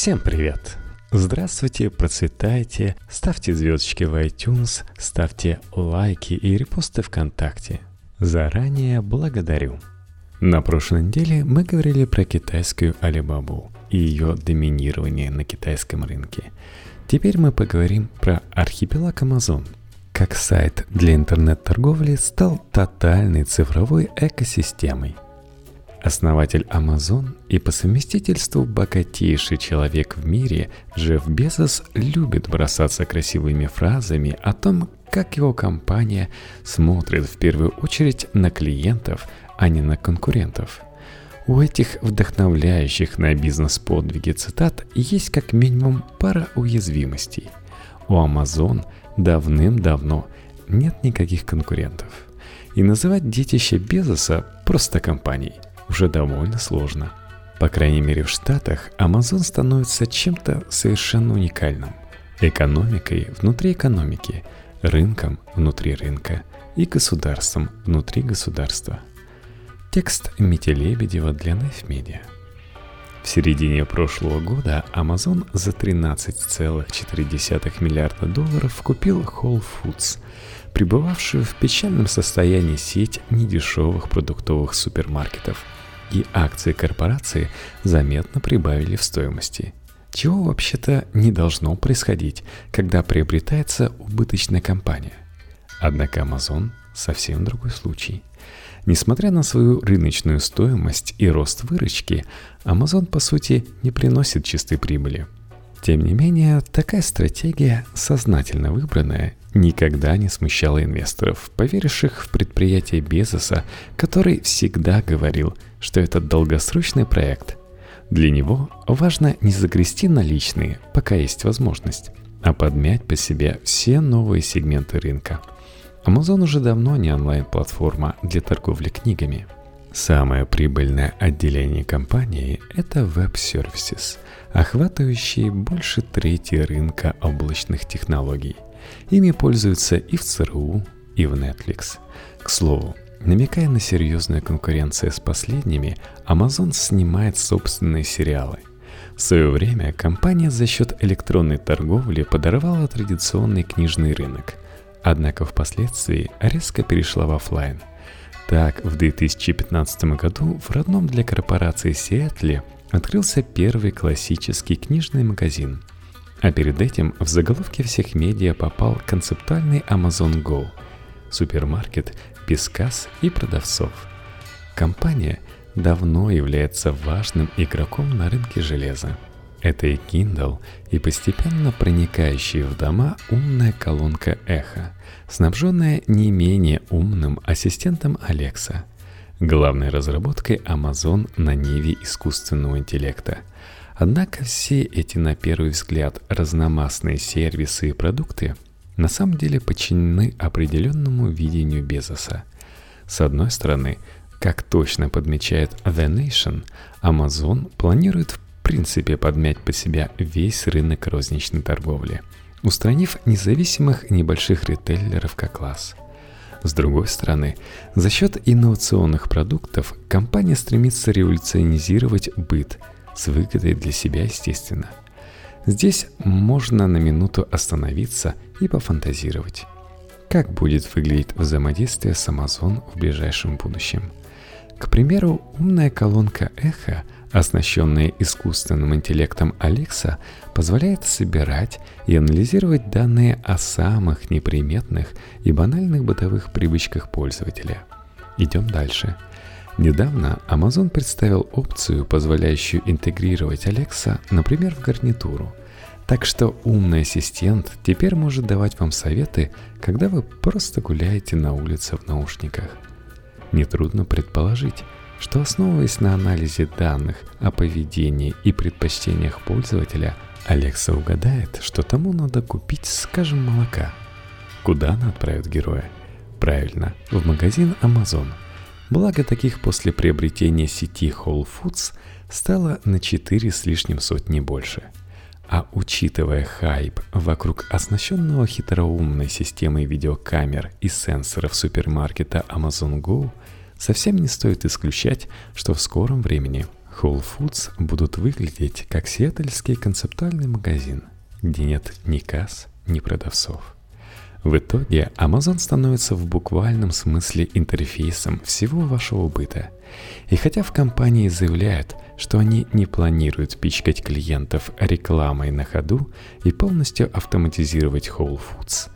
Всем привет! Здравствуйте, процветайте, ставьте звездочки в iTunes, ставьте лайки и репосты ВКонтакте. Заранее благодарю. На прошлой неделе мы говорили про китайскую Алибабу и ее доминирование на китайском рынке. Теперь мы поговорим про архипелаг Amazon, как сайт для интернет-торговли стал тотальной цифровой экосистемой – Основатель Amazon и по совместительству богатейший человек в мире, Джефф Безос любит бросаться красивыми фразами о том, как его компания смотрит в первую очередь на клиентов, а не на конкурентов. У этих вдохновляющих на бизнес-подвиги цитат есть как минимум пара уязвимостей. У Amazon давным-давно нет никаких конкурентов. И называть детище Безоса просто компанией – уже довольно сложно. По крайней мере в Штатах Amazon становится чем-то совершенно уникальным. Экономикой внутри экономики, рынком внутри рынка и государством внутри государства. Текст Мити Лебедева для Knife Media. В середине прошлого года Amazon за 13,4 миллиарда долларов купил Whole Foods, пребывавшую в печальном состоянии сеть недешевых продуктовых супермаркетов – и акции корпорации заметно прибавили в стоимости. Чего вообще-то не должно происходить, когда приобретается убыточная компания. Однако Amazon совсем другой случай. Несмотря на свою рыночную стоимость и рост выручки, Amazon по сути не приносит чистой прибыли – тем не менее, такая стратегия, сознательно выбранная, никогда не смущала инвесторов, поверивших в предприятие Безоса, который всегда говорил, что это долгосрочный проект. Для него важно не загрести наличные, пока есть возможность, а подмять по себе все новые сегменты рынка. Amazon уже давно не онлайн-платформа для торговли книгами. Самое прибыльное отделение компании – это Services – охватывающие больше трети рынка облачных технологий. Ими пользуются и в ЦРУ, и в Netflix. К слову, намекая на серьезную конкуренцию с последними, Amazon снимает собственные сериалы. В свое время компания за счет электронной торговли подорвала традиционный книжный рынок, однако впоследствии резко перешла в офлайн. Так, в 2015 году в родном для корпорации Сиэтле открылся первый классический книжный магазин. А перед этим в заголовке всех медиа попал концептуальный Amazon Go – супермаркет без касс и продавцов. Компания давно является важным игроком на рынке железа. Это и Kindle, и постепенно проникающая в дома умная колонка Эхо, снабженная не менее умным ассистентом Alexa – главной разработкой Amazon на ниве искусственного интеллекта. Однако все эти, на первый взгляд, разномастные сервисы и продукты на самом деле подчинены определенному видению Безоса. С одной стороны, как точно подмечает The Nation, Amazon планирует в принципе подмять под себя весь рынок розничной торговли, устранив независимых небольших ритейлеров как класс – с другой стороны, за счет инновационных продуктов компания стремится революционизировать быт с выгодой для себя, естественно. Здесь можно на минуту остановиться и пофантазировать. Как будет выглядеть взаимодействие с Amazon в ближайшем будущем? К примеру, умная колонка эхо – оснащенная искусственным интеллектом Alexa, позволяет собирать и анализировать данные о самых неприметных и банальных бытовых привычках пользователя. Идем дальше. Недавно Amazon представил опцию, позволяющую интегрировать Alexa, например, в гарнитуру. Так что умный ассистент теперь может давать вам советы, когда вы просто гуляете на улице в наушниках. Нетрудно предположить, что основываясь на анализе данных о поведении и предпочтениях пользователя, Алекса угадает, что тому надо купить, скажем, молока. Куда она отправит героя? Правильно, в магазин Amazon. Благо таких после приобретения сети Whole Foods стало на 4 с лишним сотни больше. А учитывая хайп вокруг оснащенного хитроумной системой видеокамер и сенсоров супермаркета Amazon Go – совсем не стоит исключать, что в скором времени Whole Foods будут выглядеть как сиэтльский концептуальный магазин, где нет ни касс, ни продавцов. В итоге Amazon становится в буквальном смысле интерфейсом всего вашего быта. И хотя в компании заявляют, что они не планируют пичкать клиентов рекламой на ходу и полностью автоматизировать Whole Foods,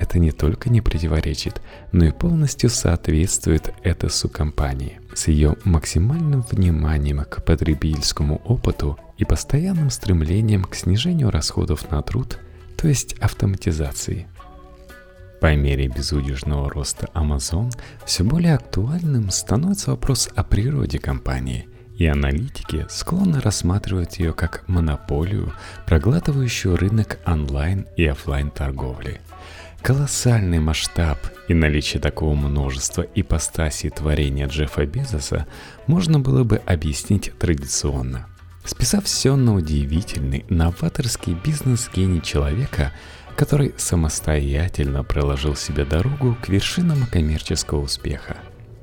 это не только не противоречит, но и полностью соответствует этосу компании с ее максимальным вниманием к потребительскому опыту и постоянным стремлением к снижению расходов на труд, то есть автоматизации. По мере безудержного роста Amazon все более актуальным становится вопрос о природе компании, и аналитики склонны рассматривать ее как монополию, проглатывающую рынок онлайн и офлайн торговли – Колоссальный масштаб и наличие такого множества ипостасей творения Джеффа Безоса можно было бы объяснить традиционно. Списав все на удивительный, новаторский бизнес-гений человека, который самостоятельно проложил себе дорогу к вершинам коммерческого успеха.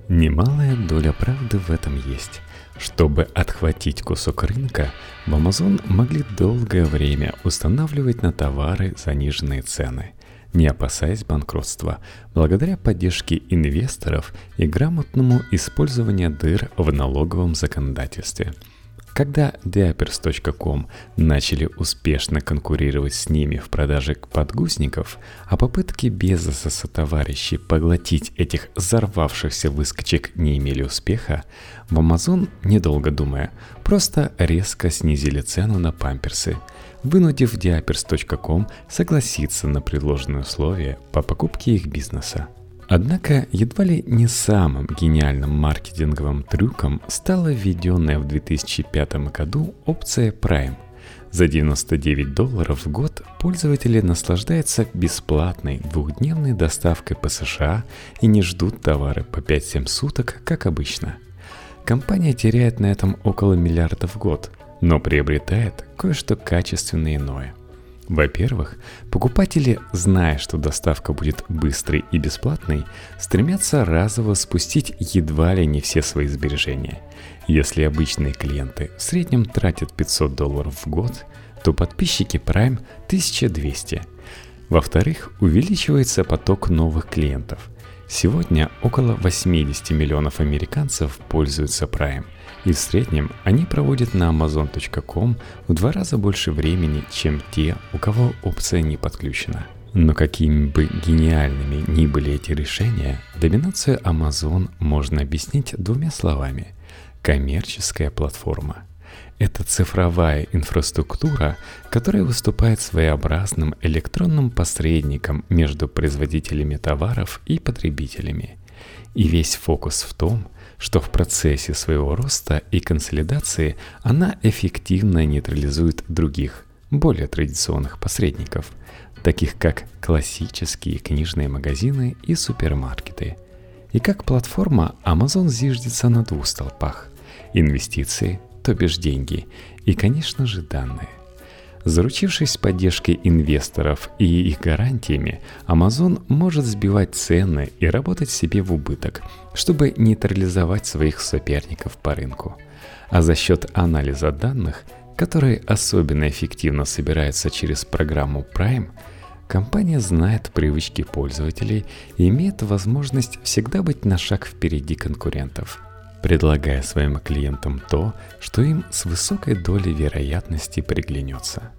Немалая доля правды в этом есть. Чтобы отхватить кусок рынка, в Amazon могли долгое время устанавливать на товары заниженные цены – не опасаясь банкротства, благодаря поддержке инвесторов и грамотному использованию дыр в налоговом законодательстве. Когда Diapers.com начали успешно конкурировать с ними в продаже подгузников, а попытки Безоса со поглотить этих взорвавшихся выскочек не имели успеха, в Amazon, недолго думая, просто резко снизили цену на памперсы – вынудив diapers.com согласиться на предложенные условия по покупке их бизнеса. Однако едва ли не самым гениальным маркетинговым трюком стала введенная в 2005 году опция Prime. За 99 долларов в год пользователи наслаждаются бесплатной двухдневной доставкой по США и не ждут товары по 5-7 суток, как обычно. Компания теряет на этом около миллиарда в год, но приобретает кое-что качественное иное. Во-первых, покупатели, зная, что доставка будет быстрой и бесплатной, стремятся разово спустить едва ли не все свои сбережения. Если обычные клиенты в среднем тратят 500 долларов в год, то подписчики Prime 1200. Во-вторых, увеличивается поток новых клиентов. Сегодня около 80 миллионов американцев пользуются Prime – и в среднем они проводят на amazon.com в два раза больше времени, чем те, у кого опция не подключена. Но какими бы гениальными ни были эти решения, доминацию Amazon можно объяснить двумя словами. Коммерческая платформа. Это цифровая инфраструктура, которая выступает своеобразным электронным посредником между производителями товаров и потребителями. И весь фокус в том, что в процессе своего роста и консолидации она эффективно нейтрализует других, более традиционных посредников, таких как классические книжные магазины и супермаркеты. И как платформа Amazon зиждется на двух столпах – инвестиции, то бишь деньги, и, конечно же, данные. Заручившись поддержкой инвесторов и их гарантиями, Amazon может сбивать цены и работать себе в убыток, чтобы нейтрализовать своих соперников по рынку. А за счет анализа данных, которые особенно эффективно собираются через программу Prime, компания знает привычки пользователей и имеет возможность всегда быть на шаг впереди конкурентов – предлагая своим клиентам то, что им с высокой долей вероятности приглянется.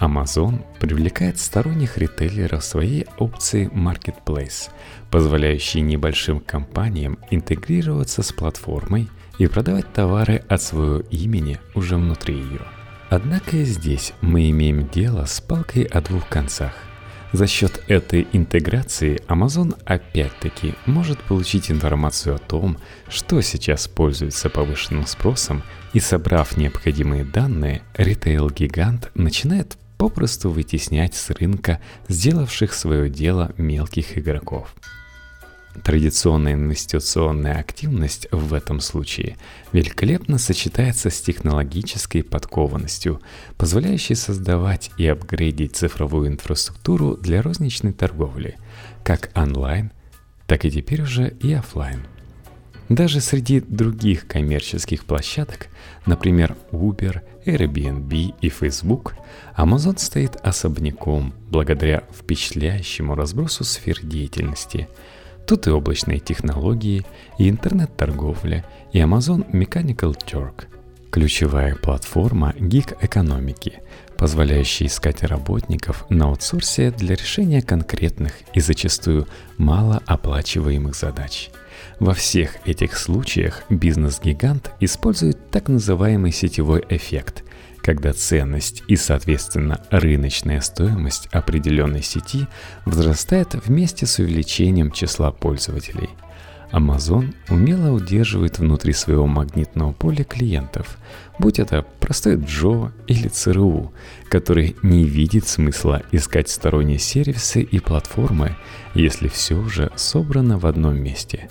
Amazon привлекает сторонних ритейлеров своей опции Marketplace, позволяющей небольшим компаниям интегрироваться с платформой и продавать товары от своего имени уже внутри ее. Однако и здесь мы имеем дело с палкой о двух концах. За счет этой интеграции Amazon опять-таки может получить информацию о том, что сейчас пользуется повышенным спросом, и собрав необходимые данные, ритейл-гигант начинает попросту вытеснять с рынка сделавших свое дело мелких игроков. Традиционная инвестиционная активность в этом случае великолепно сочетается с технологической подкованностью, позволяющей создавать и апгрейдить цифровую инфраструктуру для розничной торговли, как онлайн, так и теперь уже и офлайн. Даже среди других коммерческих площадок, например, Uber, Airbnb и Facebook, Amazon стоит особняком благодаря впечатляющему разбросу сфер деятельности. Тут и облачные технологии, и интернет-торговля, и Amazon Mechanical Turk – Ключевая платформа гиг-экономики, позволяющая искать работников на аутсорсе для решения конкретных и зачастую малооплачиваемых задач. Во всех этих случаях бизнес-гигант использует так называемый сетевой эффект, когда ценность и, соответственно, рыночная стоимость определенной сети возрастает вместе с увеличением числа пользователей – Amazon умело удерживает внутри своего магнитного поля клиентов, будь это простой Джо или ЦРУ, который не видит смысла искать сторонние сервисы и платформы, если все уже собрано в одном месте.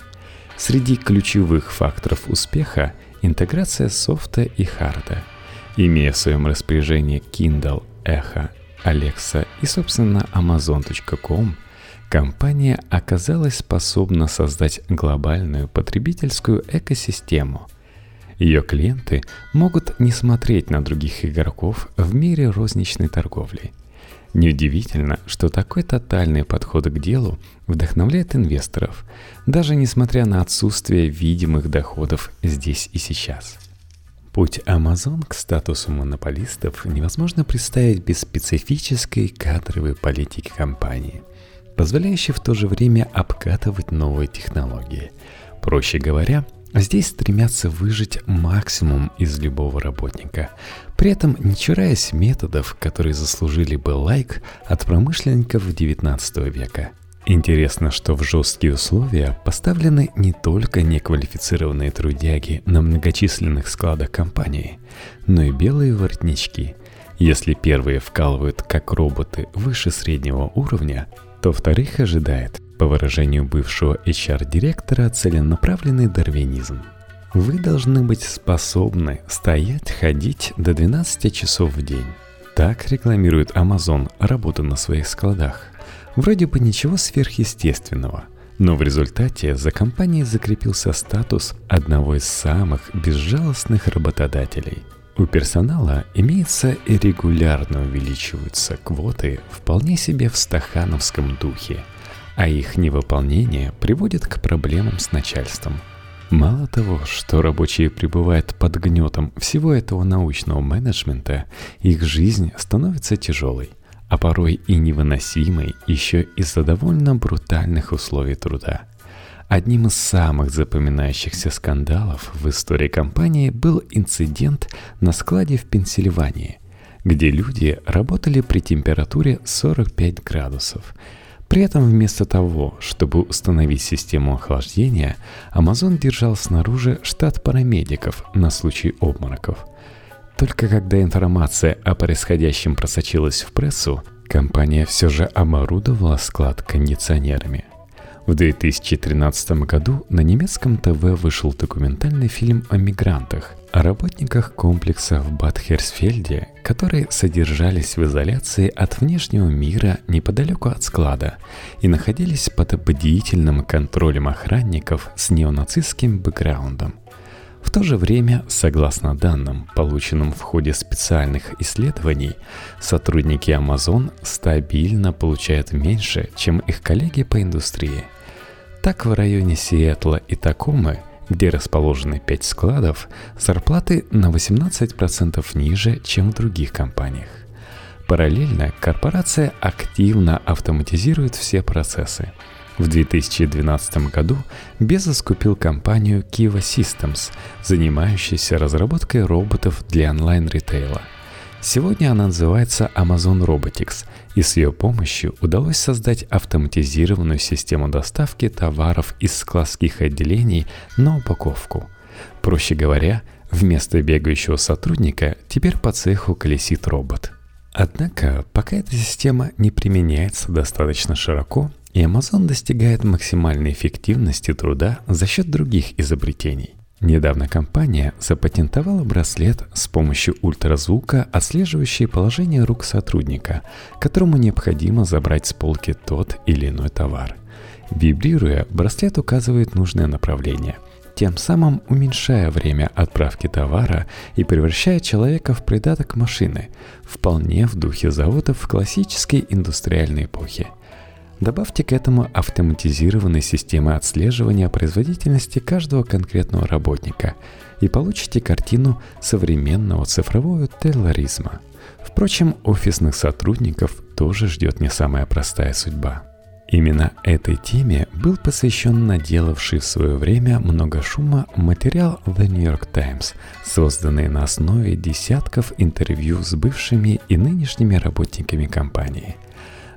Среди ключевых факторов успеха интеграция софта и харда. Имея в своем распоряжении Kindle, Echo, Alexa и, собственно, Amazon.com – компания оказалась способна создать глобальную потребительскую экосистему. Ее клиенты могут не смотреть на других игроков в мире розничной торговли. Неудивительно, что такой тотальный подход к делу вдохновляет инвесторов, даже несмотря на отсутствие видимых доходов здесь и сейчас. Путь Amazon к статусу монополистов невозможно представить без специфической кадровой политики компании – позволяющий в то же время обкатывать новые технологии. Проще говоря, здесь стремятся выжить максимум из любого работника, при этом не чураясь методов, которые заслужили бы лайк от промышленников XIX века. Интересно, что в жесткие условия поставлены не только неквалифицированные трудяги на многочисленных складах компании, но и белые воротнички. Если первые вкалывают как роботы выше среднего уровня, то вторых ожидает, по выражению бывшего HR-директора, целенаправленный дарвинизм. Вы должны быть способны стоять, ходить до 12 часов в день. Так рекламирует Amazon работу на своих складах. Вроде бы ничего сверхъестественного, но в результате за компанией закрепился статус одного из самых безжалостных работодателей – у персонала имеется и регулярно увеличиваются квоты вполне себе в стахановском духе, а их невыполнение приводит к проблемам с начальством. Мало того, что рабочие пребывают под гнетом всего этого научного менеджмента, их жизнь становится тяжелой, а порой и невыносимой еще из-за довольно брутальных условий труда – Одним из самых запоминающихся скандалов в истории компании был инцидент на складе в Пенсильвании, где люди работали при температуре 45 градусов. При этом вместо того, чтобы установить систему охлаждения, Amazon держал снаружи штат парамедиков на случай обмороков. Только когда информация о происходящем просочилась в прессу, компания все же оборудовала склад кондиционерами. В 2013 году на немецком ТВ вышел документальный фильм о мигрантах, о работниках комплекса в Бад-Херсфельде, которые содержались в изоляции от внешнего мира неподалеку от склада и находились под бдительным контролем охранников с неонацистским бэкграундом. В то же время, согласно данным, полученным в ходе специальных исследований, сотрудники Amazon стабильно получают меньше, чем их коллеги по индустрии – так в районе Сиэтла и Такомы, где расположены 5 складов, зарплаты на 18% ниже, чем в других компаниях. Параллельно корпорация активно автоматизирует все процессы. В 2012 году Безос купил компанию Kiva Systems, занимающуюся разработкой роботов для онлайн-ритейла – Сегодня она называется Amazon Robotics, и с ее помощью удалось создать автоматизированную систему доставки товаров из складских отделений на упаковку. Проще говоря, вместо бегающего сотрудника теперь по цеху колесит робот. Однако, пока эта система не применяется достаточно широко, и Amazon достигает максимальной эффективности труда за счет других изобретений. Недавно компания запатентовала браслет с помощью ультразвука, отслеживающий положение рук сотрудника, которому необходимо забрать с полки тот или иной товар. Вибрируя, браслет указывает нужное направление. тем самым уменьшая время отправки товара и превращая человека в придаток машины, вполне в духе заводов классической индустриальной эпохи. Добавьте к этому автоматизированные системы отслеживания производительности каждого конкретного работника и получите картину современного цифрового терроризма. Впрочем, офисных сотрудников тоже ждет не самая простая судьба. Именно этой теме был посвящен наделавший в свое время много шума материал The New York Times, созданный на основе десятков интервью с бывшими и нынешними работниками компании.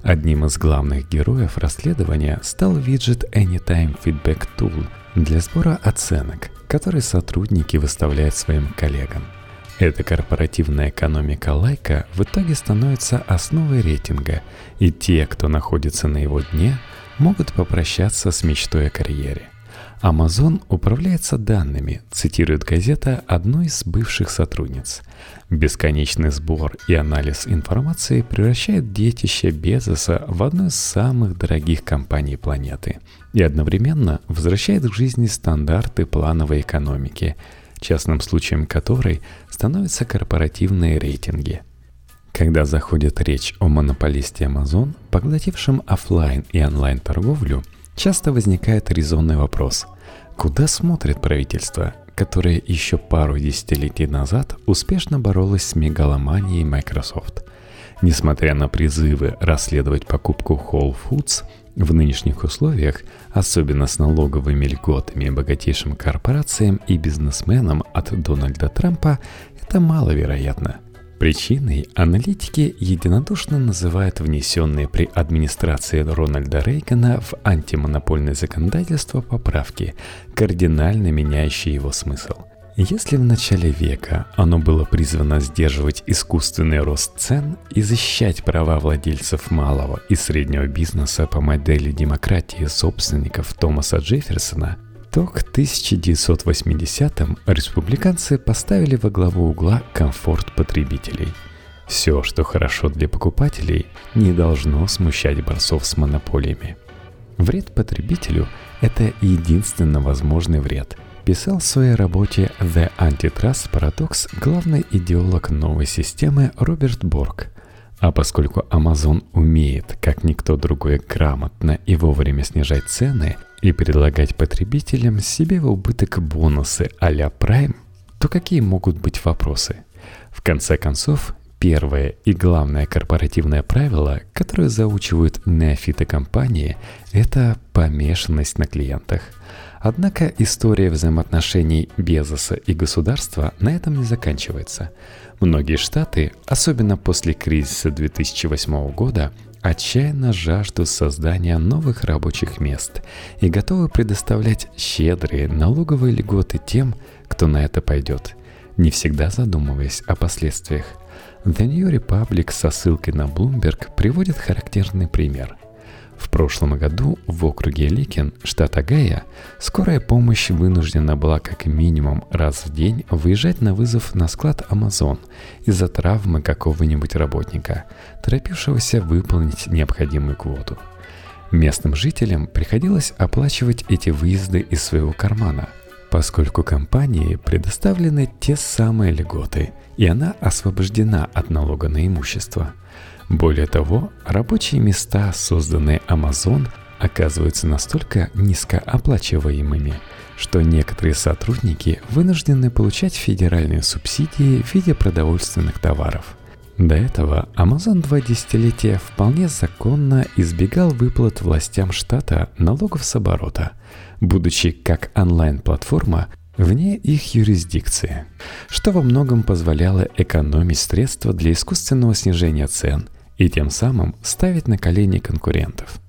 Одним из главных героев расследования стал виджет Anytime Feedback Tool для сбора оценок, который сотрудники выставляют своим коллегам – эта корпоративная экономика лайка в итоге становится основой рейтинга, и те, кто находится на его дне, могут попрощаться с мечтой о карьере. Amazon управляется данными, цитирует газета одной из бывших сотрудниц. Бесконечный сбор и анализ информации превращает детище Безоса в одну из самых дорогих компаний планеты и одновременно возвращает к жизни стандарты плановой экономики – частным случаем которой становятся корпоративные рейтинги. Когда заходит речь о монополисте Amazon, поглотившем офлайн и онлайн торговлю, часто возникает резонный вопрос – куда смотрит правительство, которое еще пару десятилетий назад успешно боролось с мегаломанией Microsoft? Несмотря на призывы расследовать покупку Whole Foods – в нынешних условиях, особенно с налоговыми льготами богатейшим корпорациям и бизнесменам от Дональда Трампа, это маловероятно. Причиной аналитики единодушно называют внесенные при администрации Рональда Рейгана в антимонопольное законодательство поправки, кардинально меняющие его смысл – если в начале века оно было призвано сдерживать искусственный рост цен и защищать права владельцев малого и среднего бизнеса по модели демократии собственников Томаса Джефферсона, то к 1980-м республиканцы поставили во главу угла комфорт потребителей. Все, что хорошо для покупателей, не должно смущать борцов с монополиями. Вред потребителю – это единственно возможный вред – писал в своей работе «The Antitrust Paradox» главный идеолог новой системы Роберт Борг. А поскольку Amazon умеет, как никто другой, грамотно и вовремя снижать цены и предлагать потребителям себе в убыток бонусы а-ля Prime, то какие могут быть вопросы? В конце концов, первое и главное корпоративное правило, которое заучивают неофиты компании, это помешанность на клиентах – Однако история взаимоотношений Безоса и государства на этом не заканчивается. Многие штаты, особенно после кризиса 2008 года, отчаянно жаждут создания новых рабочих мест и готовы предоставлять щедрые налоговые льготы тем, кто на это пойдет, не всегда задумываясь о последствиях. The New Republic со ссылкой на Bloomberg приводит характерный пример – в прошлом году в округе Ликин, штат Агая, скорая помощь вынуждена была как минимум раз в день выезжать на вызов на склад Amazon из-за травмы какого-нибудь работника, торопившегося выполнить необходимую квоту. Местным жителям приходилось оплачивать эти выезды из своего кармана, поскольку компании предоставлены те самые льготы, и она освобождена от налога на имущество – более того, рабочие места, созданные Amazon, оказываются настолько низкооплачиваемыми, что некоторые сотрудники вынуждены получать федеральные субсидии в виде продовольственных товаров. До этого Amazon два десятилетия вполне законно избегал выплат властям штата налогов с оборота, будучи как онлайн-платформа вне их юрисдикции, что во многом позволяло экономить средства для искусственного снижения цен и тем самым ставить на колени конкурентов.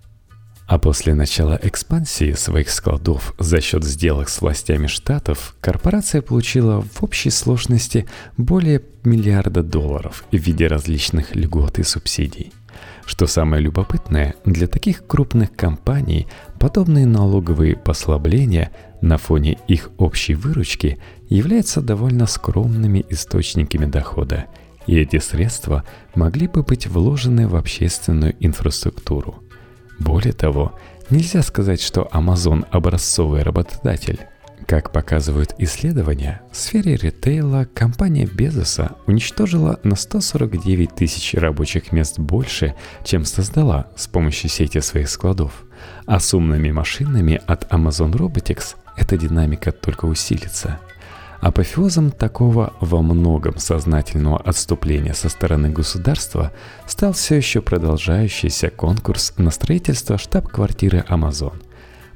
А после начала экспансии своих складов за счет сделок с властями штатов, корпорация получила в общей сложности более миллиарда долларов в виде различных льгот и субсидий. Что самое любопытное, для таких крупных компаний подобные налоговые послабления на фоне их общей выручки являются довольно скромными источниками дохода – и эти средства могли бы быть вложены в общественную инфраструктуру. Более того, нельзя сказать, что Amazon образцовый работодатель. Как показывают исследования, в сфере ритейла компания Безоса уничтожила на 149 тысяч рабочих мест больше, чем создала с помощью сети своих складов. А с умными машинами от Amazon Robotics эта динамика только усилится. Апофеозом такого во многом сознательного отступления со стороны государства стал все еще продолжающийся конкурс на строительство штаб-квартиры Amazon –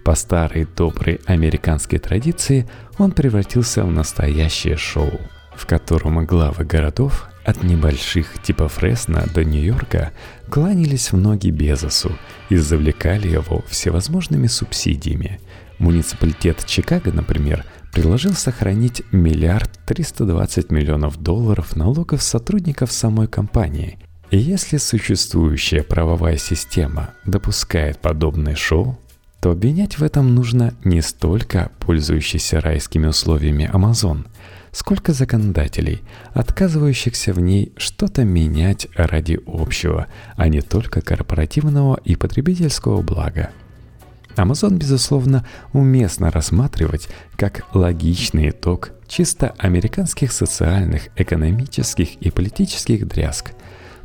по старой доброй американской традиции он превратился в настоящее шоу, в котором главы городов от небольших типа Фресно до Нью-Йорка кланялись в ноги Безосу и завлекали его всевозможными субсидиями. Муниципалитет Чикаго, например, предложил сохранить миллиард 320 миллионов долларов налогов сотрудников самой компании. И если существующая правовая система допускает подобное шоу, то обвинять в этом нужно не столько пользующийся райскими условиями Amazon, сколько законодателей, отказывающихся в ней что-то менять ради общего, а не только корпоративного и потребительского блага. Amazon, безусловно, уместно рассматривать как логичный итог чисто американских социальных, экономических и политических дрязг.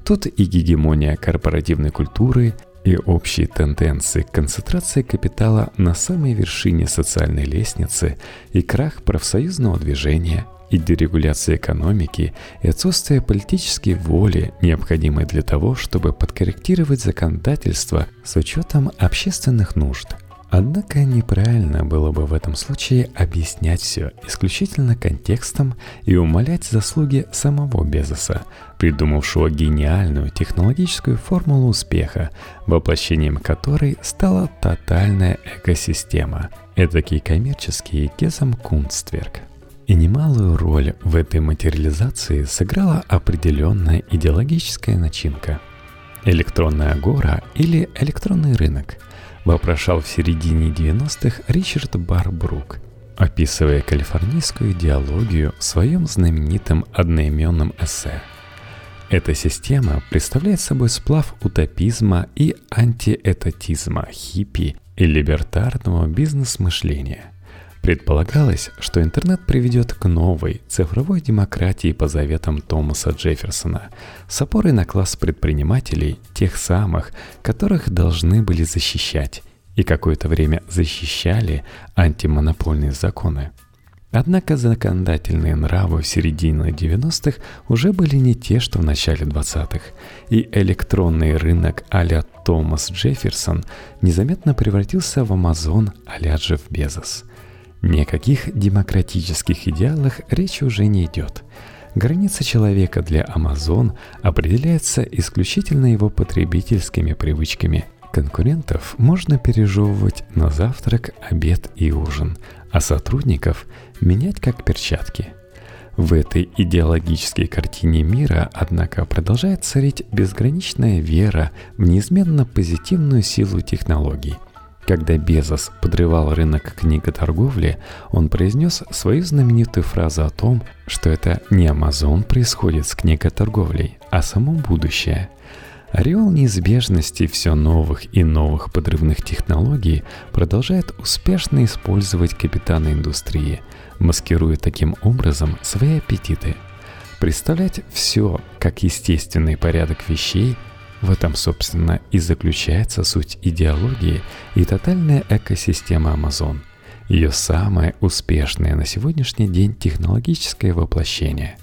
Тут и гегемония корпоративной культуры, и общие тенденции концентрации капитала на самой вершине социальной лестницы и крах профсоюзного движения и дерегуляция экономики и отсутствие политической воли, необходимой для того, чтобы подкорректировать законодательство с учетом общественных нужд – Однако неправильно было бы в этом случае объяснять все исключительно контекстом и умолять заслуги самого Безоса, придумавшего гениальную технологическую формулу успеха, воплощением которой стала тотальная экосистема, этакий коммерческий Гезам-Кунстверк. И немалую роль в этой материализации сыграла определенная идеологическая начинка. Электронная гора или электронный рынок – вопрошал в середине 90-х Ричард Барбрук, описывая калифорнийскую идеологию в своем знаменитом одноименном эссе. Эта система представляет собой сплав утопизма и антиэтатизма, хиппи и либертарного бизнес-мышления – Предполагалось, что интернет приведет к новой цифровой демократии по заветам Томаса Джефферсона. С опорой на класс предпринимателей, тех самых, которых должны были защищать, и какое-то время защищали антимонопольные законы. Однако законодательные нравы в середине 90-х уже были не те, что в начале 20-х, и электронный рынок а-ля Томас Джефферсон незаметно превратился в Амазон а-ля Джефф Безос – ни о каких демократических идеалах речи уже не идет. Граница человека для Amazon определяется исключительно его потребительскими привычками. Конкурентов можно пережевывать на завтрак, обед и ужин, а сотрудников менять как перчатки. В этой идеологической картине мира, однако, продолжает царить безграничная вера в неизменно позитивную силу технологий – когда Безос подрывал рынок книготорговли, он произнес свою знаменитую фразу о том, что это не Амазон происходит с книготорговлей, а само будущее. Ореол неизбежности все новых и новых подрывных технологий продолжает успешно использовать капитаны индустрии, маскируя таким образом свои аппетиты. Представлять все как естественный порядок вещей – в этом, собственно, и заключается суть идеологии и тотальная экосистема Amazon, ее самое успешное на сегодняшний день технологическое воплощение –